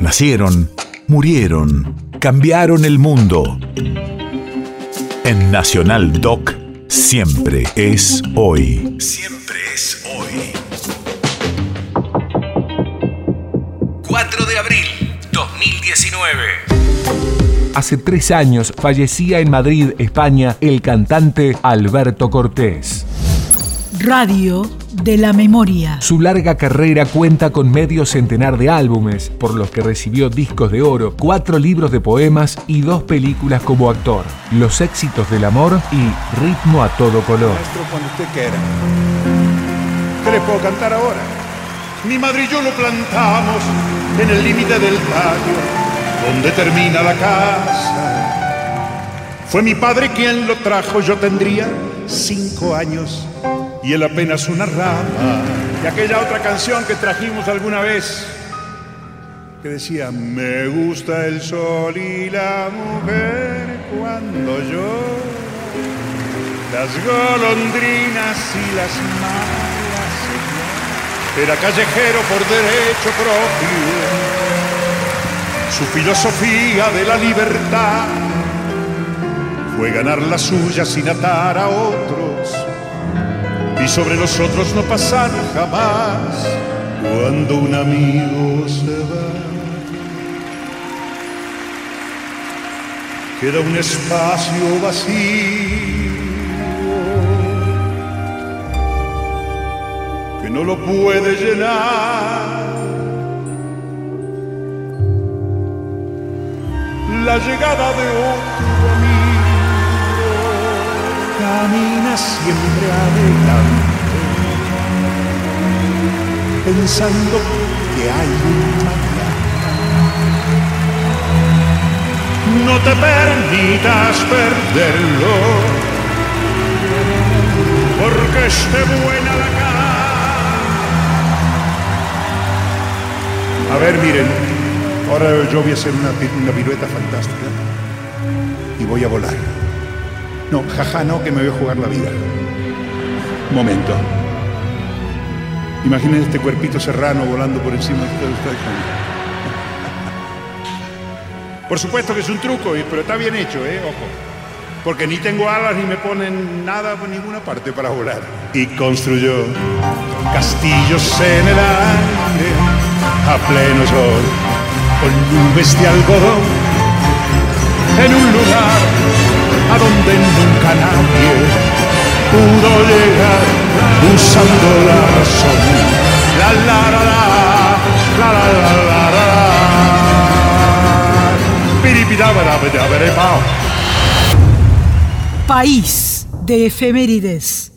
Nacieron, murieron, cambiaron el mundo. En Nacional Doc, siempre es hoy. Siempre es hoy. 4 de abril 2019. Hace tres años fallecía en Madrid, España, el cantante Alberto Cortés. Radio de la memoria. Su larga carrera cuenta con medio centenar de álbumes, por los que recibió discos de oro, cuatro libros de poemas y dos películas como actor. Los éxitos del amor y Ritmo a todo color. Maestro, cuando usted quiera. ¿Qué le puedo cantar ahora? Mi madre y yo lo plantamos en el límite del patio, donde termina la casa. Fue mi padre quien lo trajo, yo tendría cinco años y él apenas una rama. Y aquella otra canción que trajimos alguna vez, que decía, me gusta el sol y la mujer cuando llora, las golondrinas y las malas. Era callejero por derecho propio, su filosofía de la libertad fue ganar la suya sin atar a otros y sobre los otros no pasar jamás cuando un amigo se va. Queda un espacio vacío que no lo puede llenar. La llegada de otro amigo camina siempre adelante, pensando que hay un mañana. No te permitas perderlo, porque esté buena la cara. A ver, miren, ahora yo voy a hacer una, pi- una pirueta fantástica y voy a volar. No, jaja, no, que me voy a jugar la vida. Momento. Imaginen este cuerpito serrano volando por encima de ustedes. Por supuesto que es un truco, pero está bien hecho, ¿eh? Ojo. Porque ni tengo alas ni me ponen nada por ninguna parte para volar. Y construyó castillos en el aire a pleno sol, con nubes de algodón, en un lugar a donde nunca nadie pudo llegar usando la razón. La la la la, la la la la la. País de efemérides.